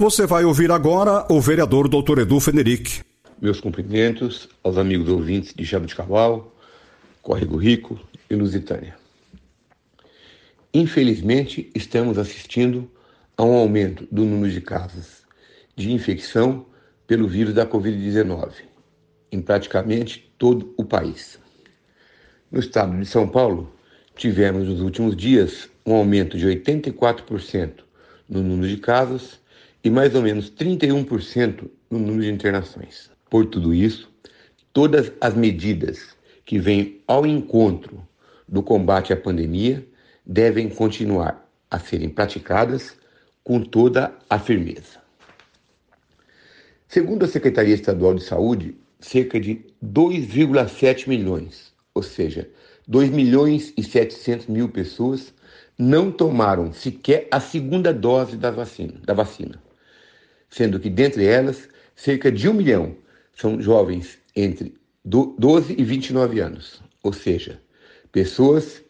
Você vai ouvir agora o vereador Dr. Edu Fenerick. Meus cumprimentos aos amigos ouvintes de Jabuticabal, Córrego Rico e Lusitânia. Infelizmente, estamos assistindo a um aumento do número de casos de infecção pelo vírus da Covid-19 em praticamente todo o país. No estado de São Paulo, tivemos nos últimos dias um aumento de 84% no número de casos e mais ou menos 31% no número de internações. Por tudo isso, todas as medidas que vêm ao encontro do combate à pandemia devem continuar a serem praticadas com toda a firmeza. Segundo a Secretaria Estadual de Saúde, cerca de 2,7 milhões, ou seja, 2 milhões e 700 mil pessoas não tomaram sequer a segunda dose da vacina. Da vacina sendo que dentre elas, cerca de um milhão são jovens entre 12 e 29 anos, ou seja, pessoas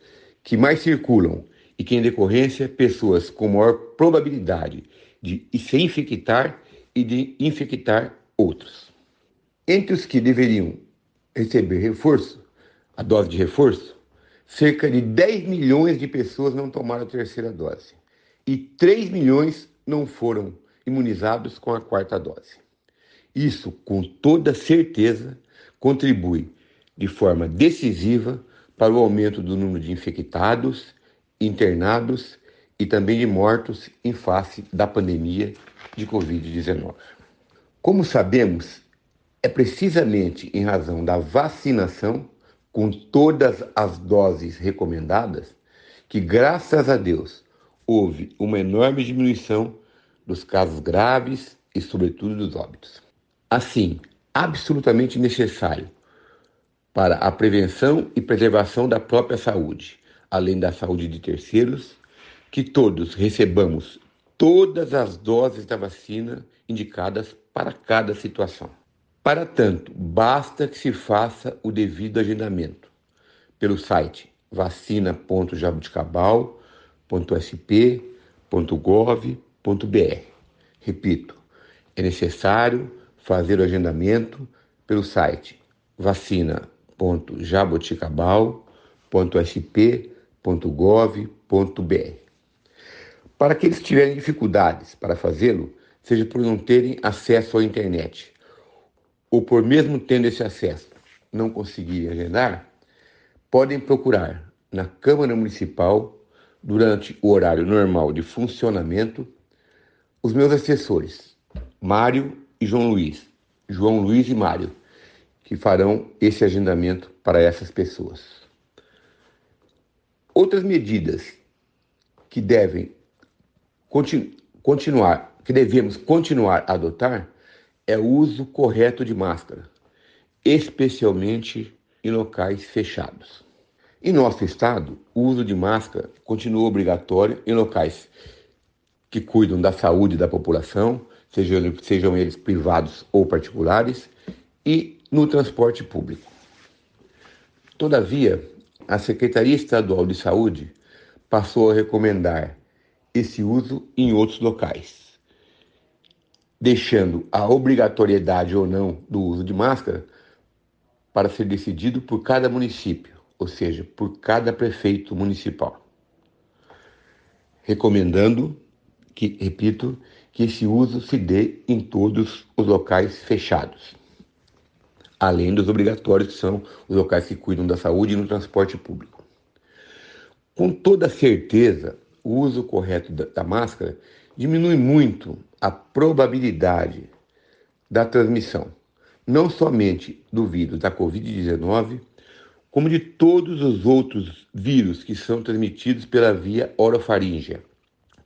que mais circulam e que, em decorrência, pessoas com maior probabilidade de se infectar e de infectar outros. Entre os que deveriam receber reforço, a dose de reforço, cerca de 10 milhões de pessoas não tomaram a terceira dose e 3 milhões não foram imunizados com a quarta dose. Isso, com toda certeza, contribui de forma decisiva para o aumento do número de infectados, internados e também de mortos em face da pandemia de Covid-19. Como sabemos, é precisamente em razão da vacinação, com todas as doses recomendadas, que, graças a Deus, houve uma enorme diminuição dos casos graves e, sobretudo, dos óbitos. Assim, absolutamente necessário para a prevenção e preservação da própria saúde, além da saúde de terceiros, que todos recebamos todas as doses da vacina indicadas para cada situação. Para tanto, basta que se faça o devido agendamento pelo site vacina.jabuticabal.sp.gov.br Repito, é necessário fazer o agendamento pelo site vacina.jaboticabal.sp.gov.br. Para aqueles que tiverem dificuldades para fazê-lo, seja por não terem acesso à internet ou por mesmo tendo esse acesso não conseguirem agendar, podem procurar na Câmara Municipal durante o horário normal de funcionamento os meus assessores, Mário e João Luiz, João Luiz e Mário, que farão esse agendamento para essas pessoas. Outras medidas que devem continu continuar, que devemos continuar a adotar é o uso correto de máscara, especialmente em locais fechados. Em nosso estado, o uso de máscara continua obrigatório em locais que cuidam da saúde da população, sejam, sejam eles privados ou particulares, e no transporte público. Todavia, a Secretaria Estadual de Saúde passou a recomendar esse uso em outros locais, deixando a obrigatoriedade ou não do uso de máscara para ser decidido por cada município, ou seja, por cada prefeito municipal, recomendando que, repito, que esse uso se dê em todos os locais fechados, além dos obrigatórios, que são os locais que cuidam da saúde e no transporte público. Com toda certeza, o uso correto da, da máscara diminui muito a probabilidade da transmissão, não somente do vírus da Covid-19, como de todos os outros vírus que são transmitidos pela via orofaríngea,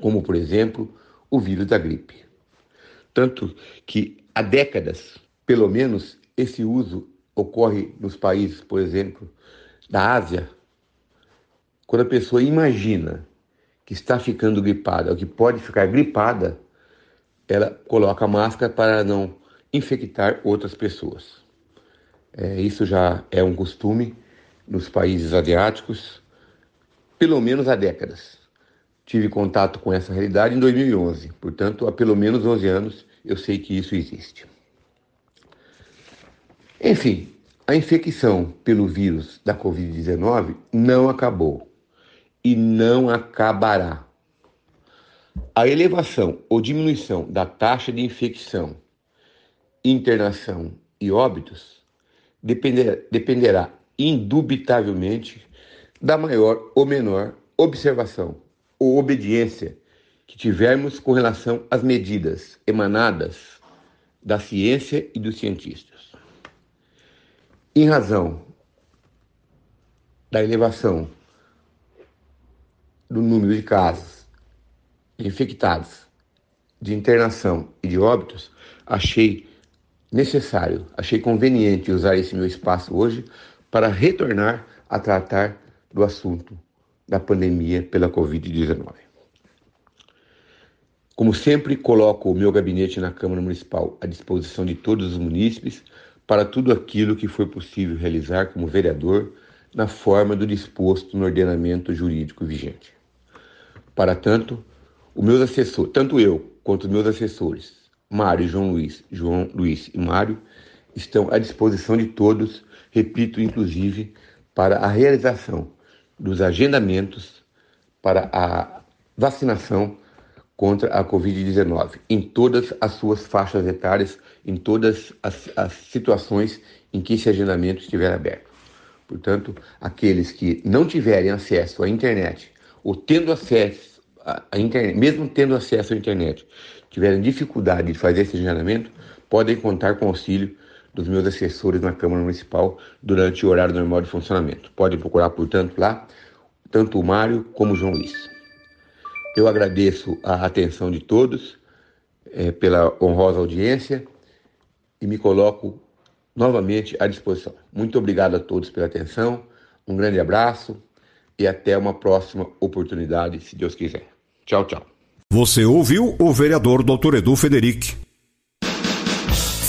como por exemplo o vírus da gripe. Tanto que há décadas, pelo menos, esse uso ocorre nos países, por exemplo, da Ásia. Quando a pessoa imagina que está ficando gripada, ou que pode ficar gripada, ela coloca a máscara para não infectar outras pessoas. É, isso já é um costume nos países asiáticos, pelo menos há décadas. Tive contato com essa realidade em 2011, portanto, há pelo menos 11 anos eu sei que isso existe. Enfim, a infecção pelo vírus da Covid-19 não acabou e não acabará. A elevação ou diminuição da taxa de infecção, internação e óbitos dependerá, indubitavelmente da maior ou menor observação ou obediência que tivermos com relação às medidas emanadas da ciência e dos cientistas. Em razão da elevação do número de casos de infectados, de internação e de óbitos, achei necessário, achei conveniente usar esse meu espaço hoje para retornar a tratar do assunto da pandemia pela Covid-19. Como sempre, coloco o meu gabinete na Câmara Municipal à disposição de todos os munícipes para tudo aquilo que for possível realizar como vereador na forma do disposto no ordenamento jurídico vigente. Para tanto, os meus assessores, tanto eu quanto os meus assessores, Mário João Luiz, João Luiz e Mário, estão à disposição de todos, repito, inclusive, para a realização dos agendamentos para a vacinação contra a Covid-19 em todas as suas faixas etárias, em todas as, as situações em que esse agendamento estiver aberto. Portanto, aqueles que não tiverem acesso à internet ou tendo acesso à internet, mesmo tendo acesso à internet, tiverem dificuldade de fazer esse agendamento, podem contar com o auxílio dos meus assessores na Câmara Municipal durante o horário normal de funcionamento. Podem procurar, portanto, lá tanto o Mário como o João Luiz. Eu agradeço a atenção de todos é, pela honrosa audiência e me coloco novamente à disposição. Muito obrigado a todos pela atenção, um grande abraço e até uma próxima oportunidade, se Deus quiser. Tchau, tchau. Você ouviu o vereador Dr. Edu Federic.